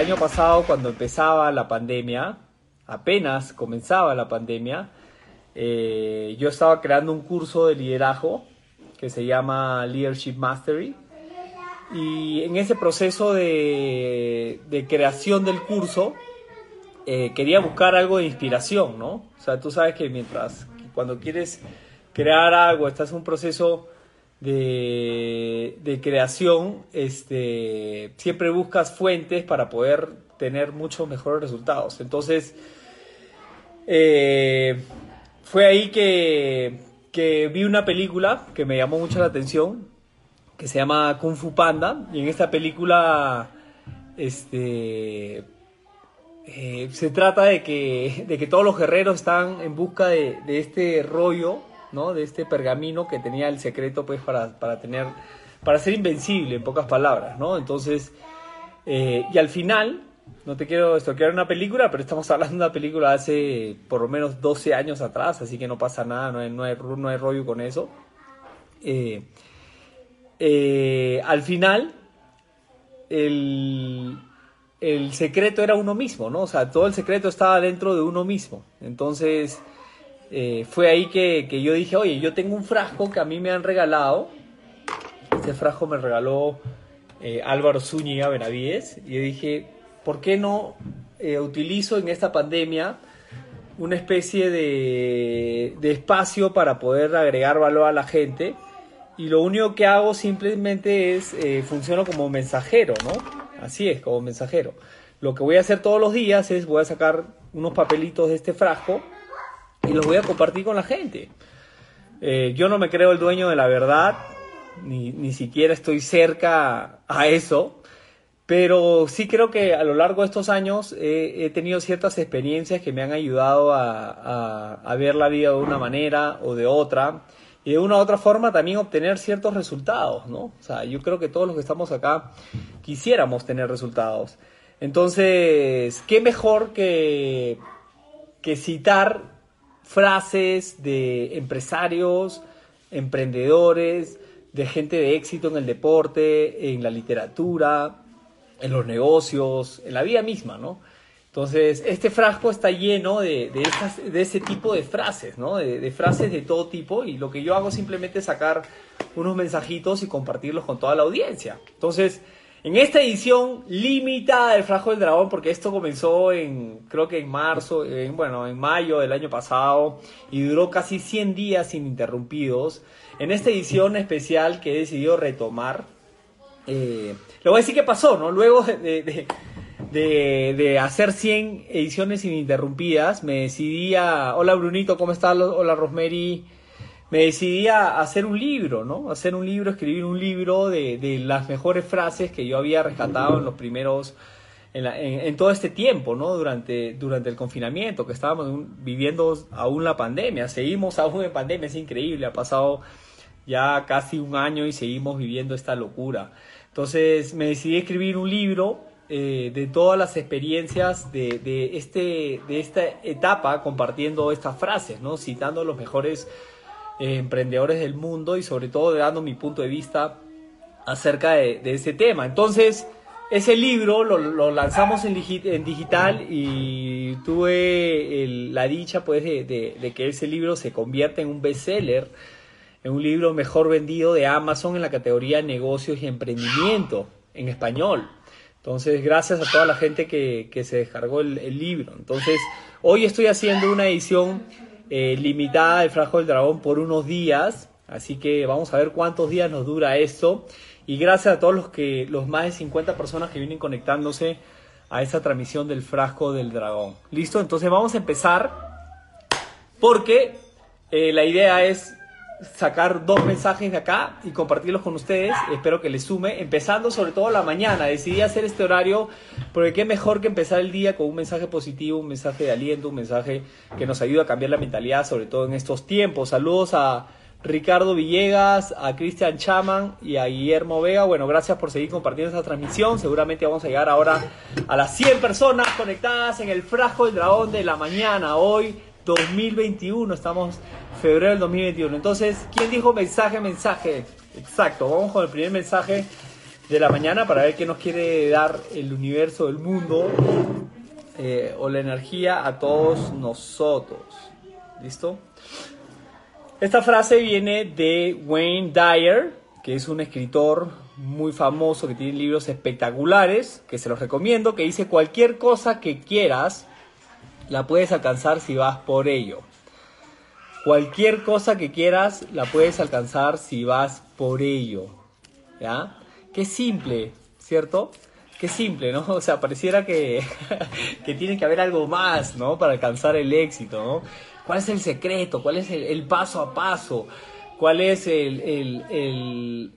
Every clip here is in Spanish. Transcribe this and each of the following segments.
año pasado, cuando empezaba la pandemia, apenas comenzaba la pandemia, eh, yo estaba creando un curso de liderazgo que se llama Leadership Mastery. Y en ese proceso de, creación del curso, eh, quería buscar algo de inspiración, ¿no? O sea, tú sabes que mientras, cuando quieres crear algo, estás en un proceso de, de creación, este, siempre buscas fuentes para poder tener muchos mejores resultados. Entonces, eh, fue ahí que, que vi una película que me llamó mucho la atención, que se llama Kung Fu Panda, y en esta película, este eh, se trata de que, de que todos los guerreros están en busca de, de, este rollo, ¿no? De este pergamino que tenía el secreto, pues, para, para tener, para ser invencible, en pocas palabras, ¿no? Entonces, eh, y al final, no te quiero estoquear una película, pero estamos hablando de una película hace por lo menos 12 años atrás, así que no pasa nada, no hay, no hay, no hay rollo con eso. Eh, al final, el, el secreto era uno mismo, ¿no? O sea, todo el secreto estaba dentro de uno mismo. Entonces, eh, fue ahí que, que, yo dije, oye, yo tengo un frasco que a mí me han regalado. Este frasco me regaló eh, Álvaro Zúñiga Benavides. Y yo dije, ¿por qué no eh, utilizo en esta pandemia una especie de, de espacio para poder agregar valor a la gente? Y lo único que hago simplemente es, eh, funciono como mensajero, ¿no? Así es, como mensajero. Lo que voy a hacer todos los días es voy a sacar unos papelitos de este frasco y los voy a compartir con la gente. Eh, yo no me creo el dueño de la verdad, ni, ni siquiera estoy cerca a eso, pero sí creo que a lo largo de estos años he, he tenido ciertas experiencias que me han ayudado a, a, a ver la vida de una manera o de otra y de una u otra forma también obtener ciertos resultados, ¿no? O sea, yo creo que todos los que estamos acá quisiéramos tener resultados. Entonces, ¿qué mejor que, que citar frases de empresarios, emprendedores, de gente de éxito en el deporte, en la literatura, en los negocios, en la vida misma, ¿no? Entonces, este frasco está lleno de, de, de ese tipo de frases, ¿no? De, de, frases de todo tipo y lo que yo hago simplemente es sacar unos mensajitos y compartirlos con toda la audiencia. Entonces, en esta edición limitada del Frasco del Dragón, porque esto comenzó en, creo que en marzo, en, bueno, en mayo del año pasado y duró casi 100 días ininterrumpidos, en esta edición especial que he decidido retomar, eh, le voy a decir qué pasó, ¿no? Luego de, de de, de, hacer 100 ediciones ininterrumpidas, me decidí a... Hola Brunito, ¿cómo estás? Hola Rosemary. Me decidí a hacer un libro, ¿no? Hacer un libro, escribir un libro de, de las mejores frases que yo había rescatado en los primeros... En, la, en, todo este tiempo, ¿no? Durante, durante el confinamiento, que estábamos viviendo aún la pandemia. Seguimos aún en pandemia, es increíble. Ha pasado ya casi un año y seguimos viviendo esta locura. Entonces me decidí a escribir un libro eh, de todas las experiencias de, de, este, de esta etapa compartiendo estas frases, ¿no? citando los mejores emprendedores del mundo y sobre todo dando mi punto de vista acerca de, ese tema. Entonces, ese libro lo, lanzamos en, digital y tuve la dicha pues de, que ese libro se convierta en un bestseller, en un libro mejor vendido de Amazon en la categoría negocios y emprendimiento en español. Entonces, gracias a toda la gente que, que se descargó el, libro. Entonces, hoy estoy haciendo una edición eh, limitada del Frasco del Dragón por unos días. Así que vamos a ver cuántos días nos dura esto. Y gracias a todos los que, los más de 50 personas que vienen conectándose a esta transmisión del Frasco del Dragón. ¿Listo? Entonces vamos a empezar. Porque eh, la idea es sacar dos mensajes de acá y compartirlos con ustedes. Espero que les sume, empezando sobre todo la mañana. Decidí hacer este horario porque qué mejor que empezar el día con un mensaje positivo, un mensaje de aliento, un mensaje que nos ayuda a cambiar la mentalidad, sobre todo en estos tiempos. Saludos a Ricardo Villegas, a Cristian Chaman y a Guillermo Vega. Bueno, gracias por seguir compartiendo esta transmisión. Seguramente vamos a llegar ahora a las 100 personas conectadas en el Frasco del Dragón de la mañana. Hoy 2021, estamos febrero del 2021. Entonces, ¿quién dijo mensaje, mensaje? Exacto, vamos con el primer mensaje de la mañana para ver qué nos quiere dar el universo, el mundo eh, o la energía a todos nosotros. ¿Listo? Esta frase viene de Wayne Dyer, que es un escritor muy famoso que tiene libros espectaculares, que se los recomiendo, que dice cualquier cosa que quieras, la puedes alcanzar si vas por ello. Cualquier cosa que quieras, la puedes alcanzar si vas por ello. ¿Ya? Qué simple, ¿cierto? Qué simple, ¿no? O sea, pareciera que, que tiene que haber algo más, ¿no? Para alcanzar el éxito, ¿no? ¿Cuál es el secreto? ¿Cuál es el paso a paso? cuál es el,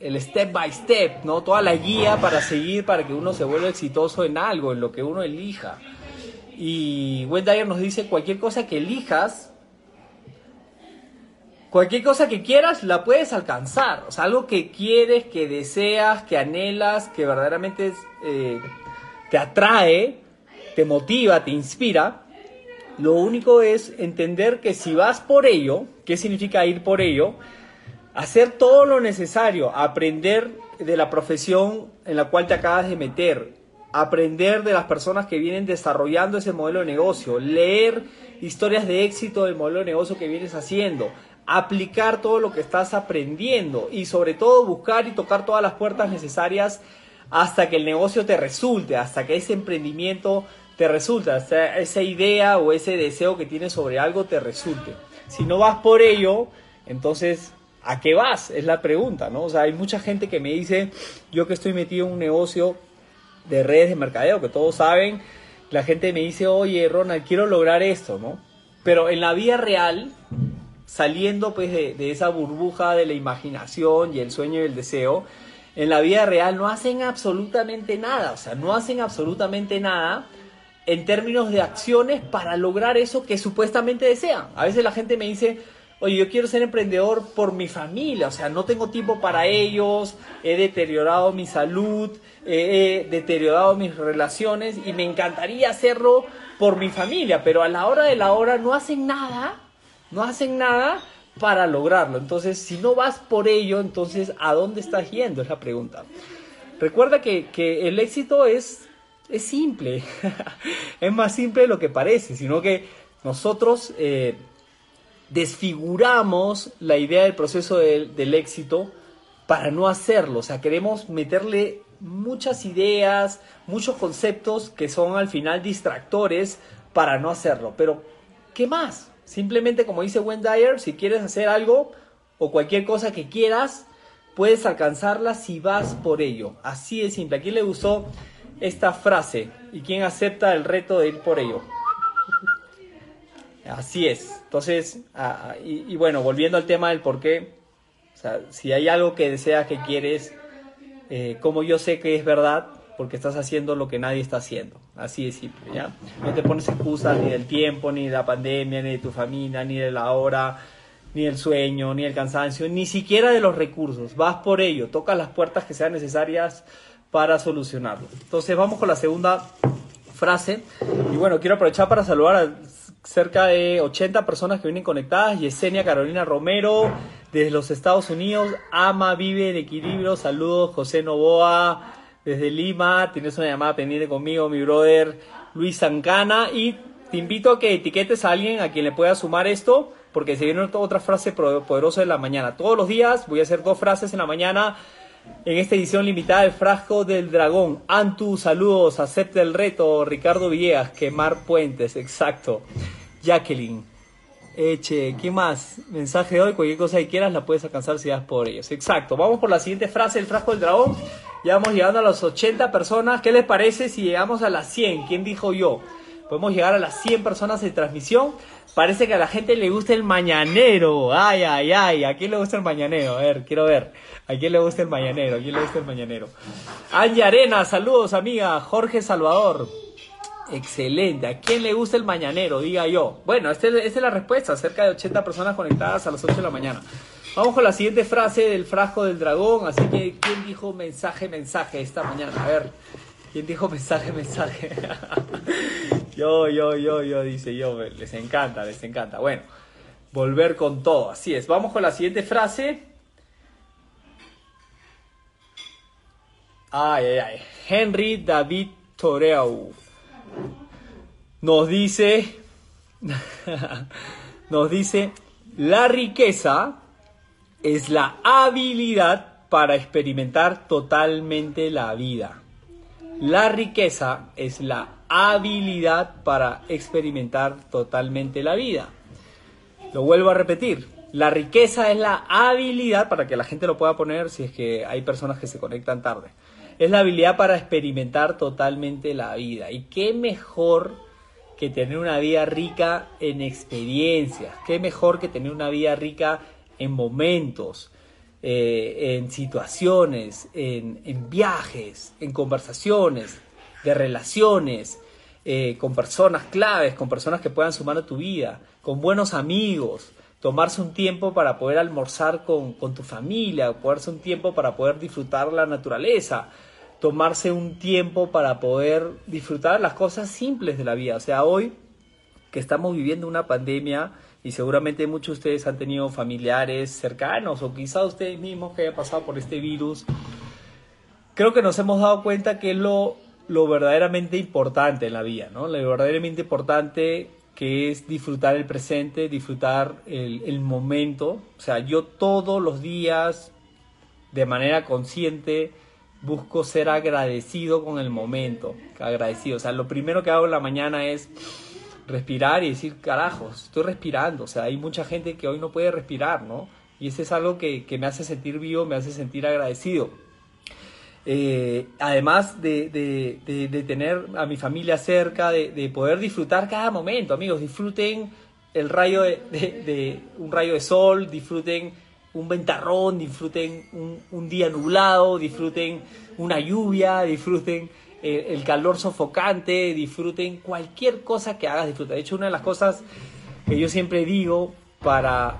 el, step by step, ¿no? Toda la guía para seguir para que uno se vuelva exitoso en algo, en lo que uno elija. Y Dyer nos dice, cualquier cosa que elijas, cualquier cosa que quieras, la puedes alcanzar. O sea, algo que quieres, que deseas, que anhelas, que verdaderamente eh, te atrae, te motiva, te inspira. Lo único es entender que si vas por ello, ¿qué significa ir por ello? hacer todo lo necesario, aprender de la profesión en la cual te acabas de meter, aprender de las personas que vienen desarrollando ese modelo de negocio, leer historias de éxito del modelo de negocio que vienes haciendo, aplicar todo lo que estás aprendiendo y sobre todo buscar y tocar todas las puertas necesarias hasta que el negocio te resulte, hasta que ese emprendimiento te resulte, hasta esa idea o ese deseo que tienes sobre algo te resulte. Si no vas por ello, entonces ¿A qué vas? Es la pregunta, ¿no? O sea, hay mucha gente que me dice, yo que estoy metido en un negocio de redes de mercadeo, que todos saben, la gente me dice, oye, Ronald, quiero lograr esto, ¿no? Pero en la vida real, saliendo pues de, de esa burbuja de la imaginación y el sueño y el deseo, en la vida real no hacen absolutamente nada, o sea, no hacen absolutamente nada en términos de acciones para lograr eso que supuestamente desean. A veces la gente me dice, oye, yo quiero ser emprendedor por mi familia, o sea, no tengo tiempo para ellos, he deteriorado mi salud, he deteriorado mis relaciones y me encantaría hacerlo por mi familia, pero a la hora de la hora no hacen nada, no hacen nada para lograrlo. Entonces, si no vas por ello, entonces, ¿a dónde estás yendo? Es la pregunta. Recuerda que, el éxito es, es simple, es más simple de lo que parece, sino que nosotros... Eh, desfiguramos la idea del proceso del éxito para no hacerlo. O sea, queremos meterle muchas ideas, muchos conceptos que son al final distractores para no hacerlo. Pero, ¿qué más? Simplemente como dice Dyer, si quieres hacer algo o cualquier cosa que quieras, puedes alcanzarla si vas por ello. Así de simple. ¿A quién le gustó esta frase? ¿Y quién acepta el reto de ir por ello? Así es. Entonces, y, bueno, volviendo al tema del por qué, o sea, si hay algo que deseas, que quieres, eh, como yo sé que es verdad, porque estás haciendo lo que nadie está haciendo. Así de simple, ¿ya? No te pones excusas ni del tiempo, ni de la pandemia, ni de tu familia, ni de la hora, ni del sueño, ni del cansancio, ni siquiera de los recursos. Vas por ello, tocas las puertas que sean necesarias para solucionarlo. Entonces, vamos con la segunda frase. Y bueno, quiero aprovechar para saludar a cerca de 80 personas que vienen conectadas. Yesenia Carolina Romero, desde los Estados Unidos. Ama, vive en equilibrio. Saludos, José Novoa, desde Lima. Tienes una llamada pendiente conmigo, mi brother Luis Zancana. Y te invito a que etiquetes a alguien a quien le pueda sumar esto, porque se viene otra frase poderosa de la mañana. Todos los días voy a hacer dos frases en la mañana en esta edición limitada del Frasco del Dragón. Antu, saludos, acepta el reto. Ricardo Villegas, quemar puentes, exacto. Jacqueline, Eche, ¿qué más? Mensaje de hoy, cualquier cosa que quieras la puedes alcanzar si das por ellos. Exacto, vamos por la siguiente frase del Frasco del Dragón. Ya vamos llegando a las 80 personas. ¿Qué les parece si llegamos a las 100? ¿Quién dijo yo? Podemos llegar a las 100 personas de transmisión. Parece que a la gente le gusta el mañanero. Ay, ay, ay. ¿A quién le gusta el mañanero? A ver, quiero ver. ¿A quién le gusta el mañanero? ¿A quién le gusta el mañanero? Angie Arena, saludos amiga. Jorge Salvador. Excelente. ¿A quién le gusta el mañanero? Diga yo. Bueno, esta es la respuesta. Cerca de 80 personas conectadas a las 8 de la mañana. Vamos con la siguiente frase del frasco del dragón. Así que, ¿quién dijo mensaje, mensaje esta mañana? A ver, ¿quién dijo mensaje, mensaje? yo, yo, yo, yo, dice yo. Les encanta, les encanta. Bueno, volver con todo. Así es. Vamos con la siguiente frase. Ay, ay, ay. Henry David Toreu nos dice, nos dice, la riqueza es la habilidad para experimentar totalmente la vida. La riqueza es la habilidad para experimentar totalmente la vida. Lo vuelvo a repetir. La riqueza es la habilidad, para que la gente lo pueda poner si es que hay personas que se conectan tarde. Es la habilidad para experimentar totalmente la vida. Y qué mejor que tener una vida rica en experiencias. Qué mejor que tener una vida rica en momentos, eh, en situaciones, en, viajes, en conversaciones, de relaciones, eh, con personas claves, con personas que puedan sumar a tu vida, con buenos amigos, tomarse un tiempo para poder almorzar con, con tu familia, tomarse un tiempo para poder disfrutar la naturaleza, tomarse un tiempo para poder disfrutar las cosas simples de la vida. O sea, hoy que estamos viviendo una pandemia y seguramente muchos de ustedes han tenido familiares cercanos o quizá ustedes mismos que hayan pasado por este virus, creo que nos hemos dado cuenta que es lo, lo verdaderamente importante en la vida, ¿no? Lo verdaderamente importante que es disfrutar el presente, disfrutar el, el momento. O sea, yo todos los días, de manera consciente, busco ser agradecido con el momento, agradecido. O sea, lo primero que hago en la mañana es respirar y decir, carajos, estoy respirando. O sea, hay mucha gente que hoy no puede respirar, ¿no? Y eso es algo que, me hace sentir vivo, me hace sentir agradecido. Eh, además de, de, tener a mi familia cerca, de, poder disfrutar cada momento, amigos, disfruten el rayo de, un rayo de sol, disfruten un ventarrón, disfruten un, día nublado, disfruten una lluvia, disfruten eh, el calor sofocante, disfruten cualquier cosa que hagas, disfruta. De hecho, una de las cosas que yo siempre digo para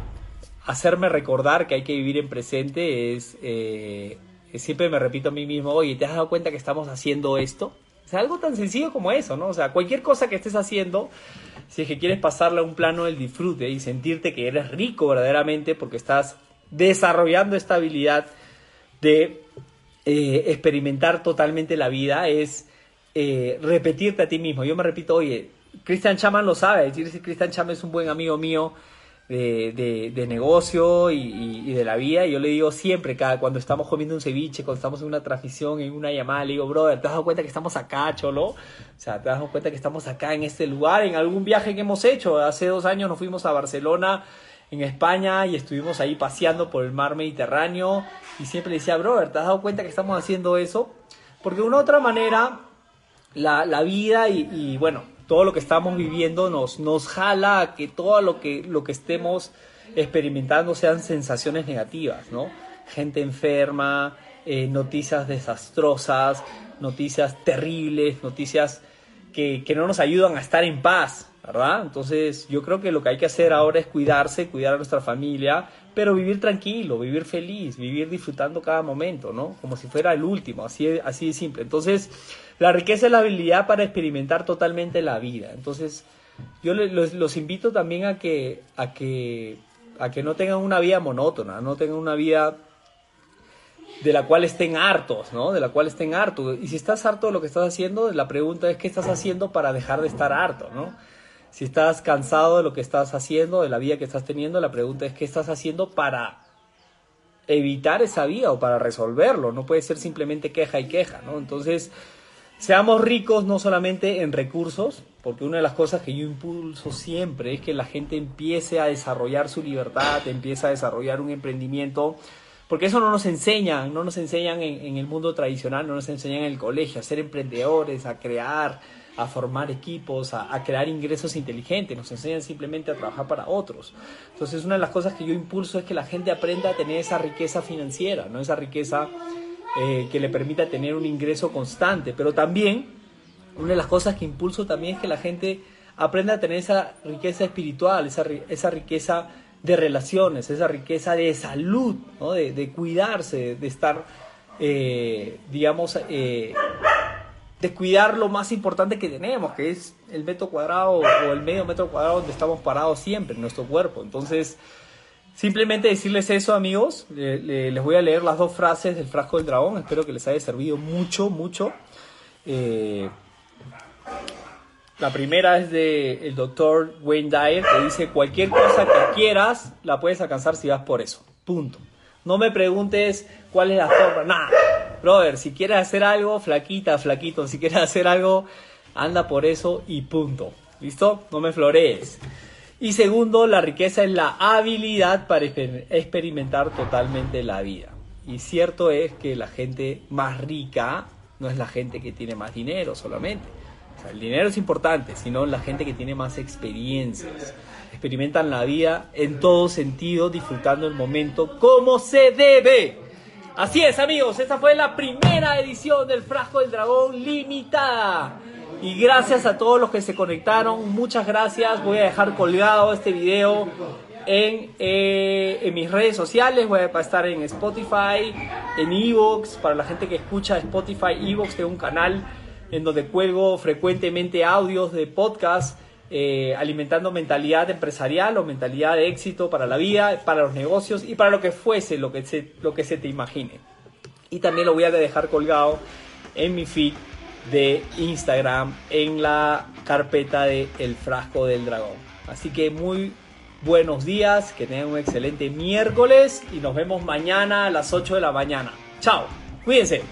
hacerme recordar que hay que vivir en presente es, eh, siempre me repito a mí mismo, oye, ¿te has dado cuenta que estamos haciendo esto? O sea, algo tan sencillo como eso, ¿no? O sea, cualquier cosa que estés haciendo, si es que quieres pasarle a un plano del disfrute y sentirte que eres rico verdaderamente porque estás desarrollando esta habilidad de eh, experimentar totalmente la vida es eh, repetirte a ti mismo. Yo me repito, oye, Christian Chaman lo sabe, Christian Chaman es un buen amigo mío de, de, negocio y, de la vida, y yo le digo siempre, cada, cuando estamos comiendo un ceviche, cuando estamos en una transmisión, en una llamada, le digo, brother, ¿te has dado cuenta que estamos acá, cholo? O sea, ¿te has dado cuenta que estamos acá en este lugar, en algún viaje que hemos hecho? Hace dos años nos fuimos a Barcelona en España y estuvimos ahí paseando por el mar Mediterráneo y siempre le decía, brother, ¿te has dado cuenta que estamos haciendo eso? Porque de una u otra manera, la, la vida y, bueno, todo lo que estamos viviendo nos, nos jala a que todo lo que, lo que estemos experimentando sean sensaciones negativas, ¿no? Gente enferma, eh, noticias desastrosas, noticias terribles, noticias que, que no nos ayudan a estar en paz, ¿verdad? Entonces yo creo que lo que hay que hacer ahora es cuidarse, cuidar a nuestra familia, pero vivir tranquilo, vivir feliz, vivir disfrutando cada momento, ¿no? Como si fuera el último, así, así de simple. Entonces, la riqueza es la habilidad para experimentar totalmente la vida. Entonces, yo los, los invito también a que, a, que, a que no tengan una vida monótona, no tengan una vida de la cual estén hartos, ¿no? De la cual estén hartos. Y si estás harto de lo que estás haciendo, la pregunta es qué estás haciendo para dejar de estar harto, ¿no? Si estás cansado de lo que estás haciendo, de la vida que estás teniendo, la pregunta es qué estás haciendo para evitar esa vida o para resolverlo. No puede ser simplemente queja y queja, ¿no? Entonces, seamos ricos no solamente en recursos, porque una de las cosas que yo impulso siempre es que la gente empiece a desarrollar su libertad, empiece a desarrollar un emprendimiento, porque eso no nos enseñan, no nos enseñan en, en el mundo tradicional, no nos enseñan en el colegio a ser emprendedores, a crear, a formar equipos, a, crear ingresos inteligentes, nos enseñan simplemente a trabajar para otros. Entonces una de las cosas que yo impulso es que la gente aprenda a tener esa riqueza financiera, ¿no? esa riqueza eh, que le permita tener un ingreso constante, pero también una de las cosas que impulso también es que la gente aprenda a tener esa riqueza espiritual, esa, riqueza de relaciones, esa riqueza de salud, ¿no? de, cuidarse, de estar, eh, digamos, eh, descuidar lo más importante que tenemos, que es el metro cuadrado o el medio metro cuadrado donde estamos parados siempre, en nuestro cuerpo. Entonces, Simplemente decirles eso, amigos. les voy a leer las dos frases del frasco del dragón. Espero que les haya servido mucho, mucho. Eh, la primera es de el doctor Wayne Dyer, que dice, cualquier cosa que quieras, la puedes alcanzar si vas por eso. Punto. No me preguntes cuál es la forma. Brother, si quieres hacer algo, flaquita, flaquito, si quieres hacer algo, anda por eso y punto. ¿Listo? No me florees. Y segundo, la riqueza es la habilidad para experimentar totalmente la vida. Y cierto es que la gente más rica no es la gente que tiene más dinero solamente. el dinero es importante, sino la gente que tiene más experiencias. Experimentan la vida en todo sentido, disfrutando el momento como se debe. Así es, amigos, esta fue la primera edición del Frasco del Dragón limitada. Y gracias a todos los que se conectaron, muchas gracias. Voy a dejar colgado este video en, eh, mis redes sociales. Voy a estar en Spotify, en Evox. Para la gente que escucha Spotify, Evox, tengo un canal en donde cuelgo frecuentemente audios de podcast. Eh, alimentando mentalidad empresarial o mentalidad de éxito para la vida, para los negocios y para lo que fuese, lo que se, lo que se te imagine. Y también lo voy a dejar colgado en mi feed de Instagram en la carpeta de El Frasco del Dragón. Así que muy buenos días, que tengan un excelente miércoles y nos vemos mañana a las 8 de la mañana. Chao, cuídense.